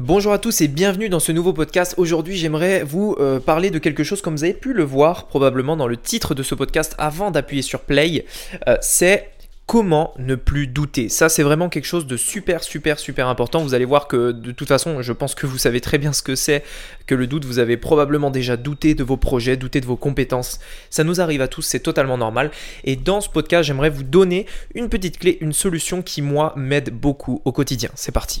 Bonjour à tous et bienvenue dans ce nouveau podcast. Aujourd'hui, j'aimerais vous euh, parler de quelque chose comme vous avez pu le voir probablement dans le titre de ce podcast avant d'appuyer sur play. Euh, c'est comment ne plus douter. Ça, c'est vraiment quelque chose de super, super, super important. Vous allez voir que de toute façon, je pense que vous savez très bien ce que c'est que le doute. Vous avez probablement déjà douté de vos projets, douté de vos compétences. Ça nous arrive à tous, c'est totalement normal. Et dans ce podcast, j'aimerais vous donner une petite clé, une solution qui, moi, m'aide beaucoup au quotidien. C'est parti.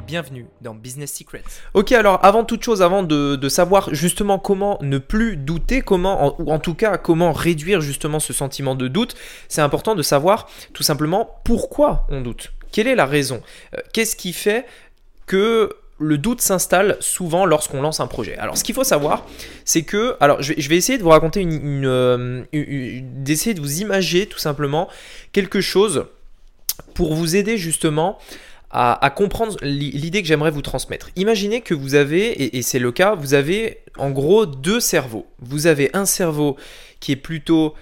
bienvenue dans Business Secrets. Ok, alors avant toute chose, avant de, savoir justement comment ne plus douter, comment, ou en tout cas comment réduire justement ce sentiment de doute, c'est important de savoir tout simplement pourquoi on doute. Quelle est la raison? Euh, Qu'est-ce qui fait que le doute s'installe souvent lorsqu'on lance un projet? Alors, ce qu'il faut savoir, c'est que, alors, je vais, essayer de vous raconter une, euh, d'essayer de vous imager tout simplement quelque chose pour vous aider justement à, comprendre l'idée que j'aimerais vous transmettre. Imaginez que vous avez, et c'est le cas, vous avez en gros deux cerveaux. Vous avez un cerveau qui est plutôt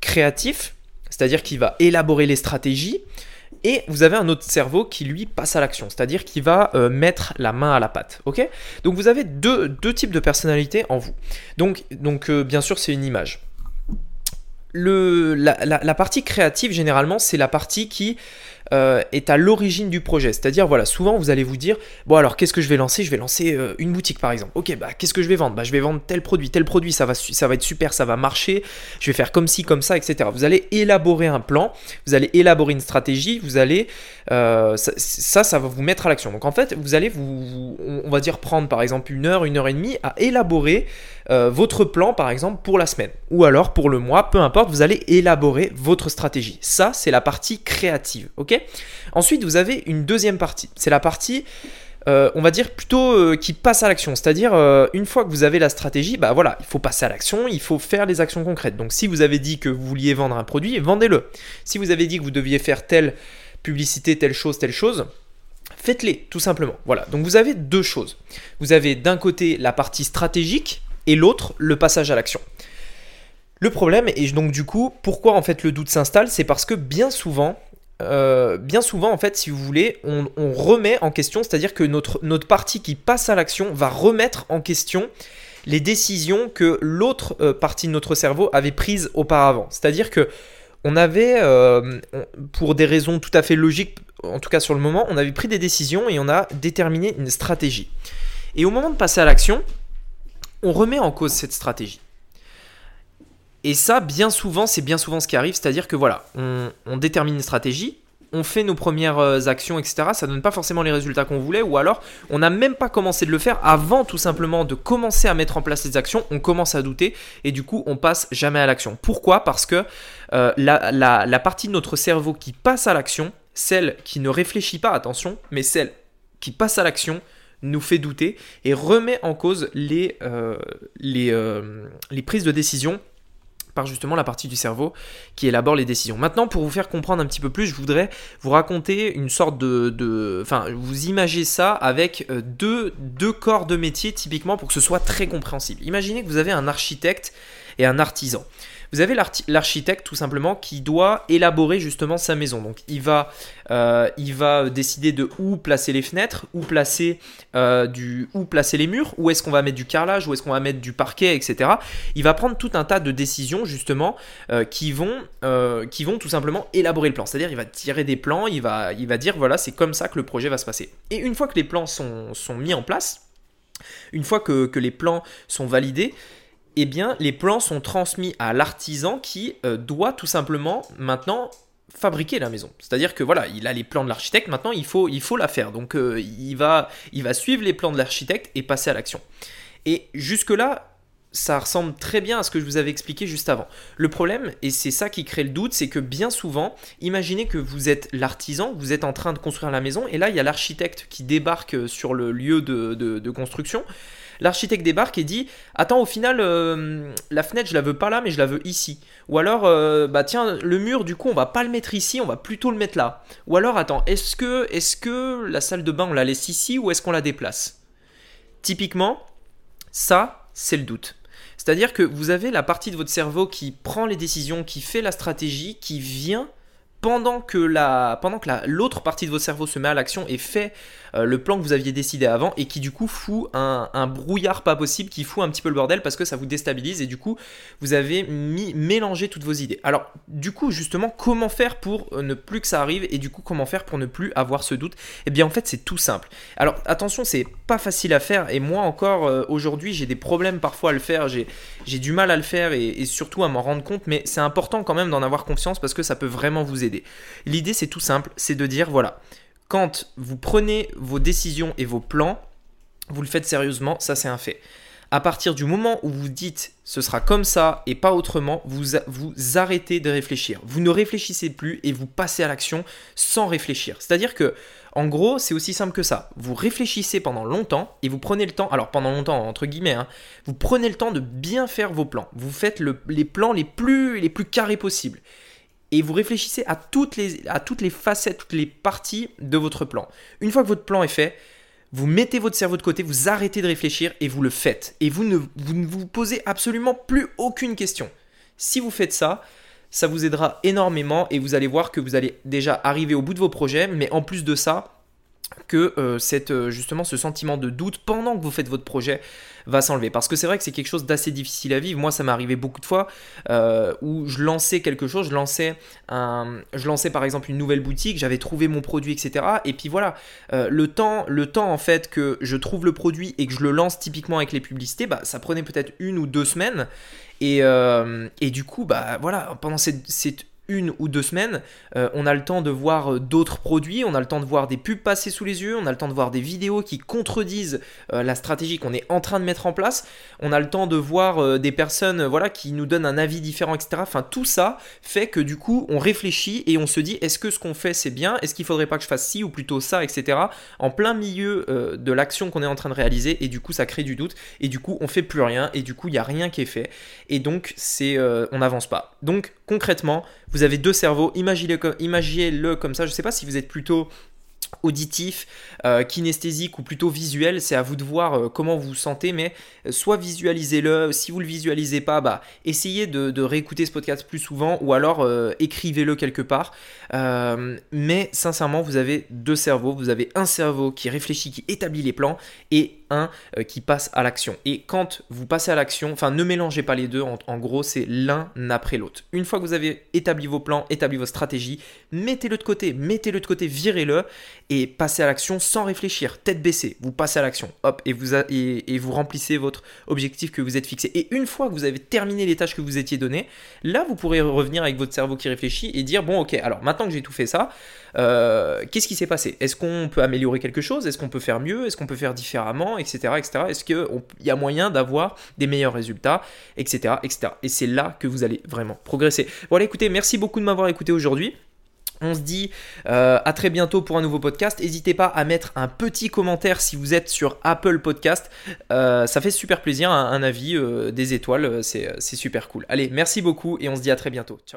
créatif, c'est-à-dire qui va élaborer les stratégies, et vous avez un autre cerveau qui lui passe à l'action, c'est-à-dire qui va euh, mettre la main à la pâte. Ok? Donc vous avez deux, deux, types de personnalités en vous. Donc, donc euh, bien sûr, c'est une image. Le, la, partie créative, généralement, c'est la partie qui euh, est à l'origine du projet. C'est-à-dire, voilà, souvent vous allez vous dire, bon alors qu'est-ce que je vais lancer? Je vais lancer euh, une boutique par exemple. Ok, bah qu'est-ce que je vais vendre? Bah je vais vendre tel produit, tel produit, ça va, ça va être super, ça va marcher, je vais faire comme ci, comme ça, etc. Vous allez élaborer un plan, vous allez élaborer une stratégie, vous allez... Euh, ça, ça, va vous mettre à l'action. Donc en fait, vous allez vous, on va dire prendre par exemple une heure, une heure et demie à élaborer votre plan par exemple pour la semaine ou alors pour le mois, peu importe, vous allez élaborer votre stratégie. Ça, c'est la partie créative, ok? Ensuite, vous avez une deuxième partie. C'est la partie, euh, on va dire plutôt euh, qui passe à l'action. C'est-à-dire, euh, une fois que vous avez la stratégie, bah voilà, il faut passer à l'action, il faut faire les actions concrètes. Donc, si vous avez dit que vous vouliez vendre un produit, vendez-le. Si vous avez dit que vous deviez faire telle publicité, telle chose, telle chose, faites-les, tout simplement. Voilà, donc vous avez deux choses. Vous avez d'un côté la partie stratégique et l'autre le passage à l'action. Le problème, et donc du coup, pourquoi en fait le doute s'installe, c'est parce que bien souvent, euh, bien souvent, en fait, si vous voulez, on, remet en question, c'est-à-dire que notre, notre partie qui passe à l'action va remettre en question les décisions que l'autre euh, partie de notre cerveau avait prises auparavant. C'est-à-dire que on avait, euh, pour des raisons tout à fait logiques, en tout cas sur le moment, on avait pris des décisions et on a déterminé une stratégie. Et au moment de passer à l'action, on remet en cause cette stratégie. Et ça, bien souvent, c'est bien souvent ce qui arrive, c'est-à-dire que voilà, on, détermine une stratégie, on fait nos premières euh, actions, etc. Ça donne pas forcément les résultats qu'on voulait, ou alors on n'a même pas commencé de le faire avant tout simplement de commencer à mettre en place les actions, on commence à douter et du coup on passe jamais à l'action. Pourquoi? Parce que euh, la, partie de notre cerveau qui passe à l'action, celle qui ne réfléchit pas, attention, mais celle qui passe à l'action, nous fait douter et remet en cause les, euh, les, les prises de décision par justement la partie du cerveau qui élabore les décisions. Maintenant, pour vous faire comprendre un petit peu plus, je voudrais vous raconter une sorte de... Enfin, vous imagez ça avec euh, deux corps de métier typiquement pour que ce soit très compréhensible. Imaginez que vous avez un architecte et un artisan. Vous avez l'architecte tout simplement qui doit élaborer justement sa maison. Donc il va, euh, il va décider de où placer les fenêtres, où placer, euh, du, où placer les murs, où est-ce qu'on va mettre du carrelage, où est-ce qu'on va mettre du parquet, etc. Il va prendre tout un tas de décisions justement euh, qui, vont, qui vont tout simplement élaborer le plan. C'est-à-dire il va tirer des plans, il va, il va dire voilà c'est comme ça que le projet va se passer. Et une fois que les plans sont, mis en place, une fois que les plans sont validés, eh bien, les plans sont transmis à l'artisan qui euh, doit tout simplement maintenant fabriquer la maison. C'est-à-dire que voilà, il a les plans de l'architecte, maintenant il faut, la faire. Donc euh, il, va, il va suivre les plans de l'architecte et passer à l'action. Et jusque-là, ça ressemble très bien à ce que je vous avais expliqué juste avant. Le problème, et c'est ça qui crée le doute, c'est que bien souvent, imaginez que vous êtes l'artisan, vous êtes en train de construire la maison, et là il y a l'architecte qui débarque sur le lieu de construction. L'architecte débarque et dit Attends, au final, euh, la fenêtre, je la veux pas là, mais je la veux ici. Ou alors, euh, bah tiens, le mur, du coup, on va pas le mettre ici, on va plutôt le mettre là. Ou alors, attends, est-ce que, est que la salle de bain, on la laisse ici ou est-ce qu'on la déplace? Typiquement, ça, c'est le doute. C'est-à-dire que vous avez la partie de votre cerveau qui prend les décisions, qui fait la stratégie, qui vient pendant que la pendant que l'autre partie de votre cerveau se met à l'action et fait euh, le plan que vous aviez décidé avant et qui du coup fout un, brouillard pas possible, qui fout un petit peu le bordel parce que ça vous déstabilise et du coup vous avez mis, mélangé toutes vos idées. Alors du coup justement comment faire pour euh, ne plus que ça arrive et du coup comment faire pour ne plus avoir ce doute? Eh bien en fait c'est tout simple. Alors attention c'est pas facile à faire et moi encore euh, aujourd'hui j'ai des problèmes parfois à le faire, j'ai du mal à le faire et, et surtout à m'en rendre compte mais c'est important quand même d'en avoir confiance parce que ça peut vraiment vous aider. L'idée c'est tout simple, c'est de dire voilà quand vous prenez vos décisions et vos plans, vous le faites sérieusement, ça c'est un fait. À partir du moment où vous dites ce sera comme ça et pas autrement, vous, vous arrêtez de réfléchir. Vous ne réfléchissez plus et vous passez à l'action sans réfléchir. C'est-à-dire que, en gros, c'est aussi simple que ça. Vous réfléchissez pendant longtemps et vous prenez le temps, alors pendant longtemps entre guillemets, hein, vous prenez le temps de bien faire vos plans. Vous faites les plans les plus, les plus carrés possibles et vous réfléchissez à toutes, les, facettes, toutes les parties de votre plan. Une fois que votre plan est fait, vous mettez votre cerveau de côté, vous arrêtez de réfléchir et vous le faites. Et vous, ne vous posez absolument plus aucune question. Si vous faites ça, ça vous aidera énormément et vous allez voir que vous allez déjà arriver au bout de vos projets, mais en plus de ça, que euh, euh, justement ce sentiment de doute pendant que vous faites votre projet va s'enlever. Parce que c'est vrai que c'est quelque chose d'assez difficile à vivre. Moi, ça m'est arrivé beaucoup de fois euh, où je lançais quelque chose, je lançais, un, je lançais par exemple une nouvelle boutique, j'avais trouvé mon produit, etc. Et puis voilà, le, temps, le temps en fait que je trouve le produit et que je le lance typiquement avec les publicités, bah, ça prenait peut-être une ou deux semaines. Et, du coup, bah voilà, pendant cette une ou deux semaines, euh, on a le temps de voir euh, d'autres produits, on a le temps de voir des pubs passer sous les yeux, on a le temps de voir des vidéos qui contredisent euh, la stratégie qu'on est en train de mettre en place, on a le temps de voir des personnes voilà, qui nous donnent un avis différent, etc. Enfin, tout ça fait que du coup, on réfléchit et on se dit est-ce que ce qu'on fait c'est bien? Est-ce qu'il faudrait pas que je fasse ci ou plutôt ça, etc. En plein milieu de l'action qu'on est en train de réaliser et du coup, ça crée du doute et du coup, on fait plus rien et du coup, il n'y a rien qui est fait et donc, c'est on n'avance pas. Donc, concrètement, vous avez deux cerveaux, imaginez-le comme ça. Je ne sais pas si vous êtes plutôt auditif, euh, kinesthésique ou plutôt visuel, c'est à vous de voir euh, comment vous vous sentez, mais euh, soit visualisez-le, si vous ne le visualisez pas, bah, essayez de, réécouter ce podcast plus souvent ou alors écrivez-le quelque part. mais sincèrement, vous avez deux cerveaux, vous avez un cerveau qui réfléchit, qui établit les plans et un qui passe à l'action. Et quand vous passez à l'action, enfin ne mélangez pas les deux, en, gros c'est l'un après l'autre. Une fois que vous avez établi vos plans, établi vos stratégies, mettez-le de côté, mettez-le de côté, virez-le et passez à l'action sans réfléchir, tête baissée, vous passez à l'action, hop, et vous, et, vous remplissez votre objectif que vous êtes fixé. Et une fois que vous avez terminé les tâches que vous étiez données, là vous pourrez revenir avec votre cerveau qui réfléchit et dire bon ok, alors maintenant que j'ai tout fait ça, euh, qu'est-ce qui s'est passé? Est-ce qu'on peut améliorer quelque chose? Est-ce qu'on peut faire mieux? Est-ce qu'on peut faire différemment? Etc. etc. Est-ce qu'il y a moyen d'avoir des meilleurs résultats Etc. etc. Et c'est là que vous allez vraiment progresser. Voilà, écoutez, merci beaucoup de m'avoir écouté aujourd'hui. On se dit euh, à très bientôt pour un nouveau podcast. N'hésitez pas à mettre un petit commentaire si vous êtes sur Apple Podcast. Euh, ça fait super plaisir, un, avis, des étoiles, c'est super cool. Allez, merci beaucoup et on se dit à très bientôt. Ciao.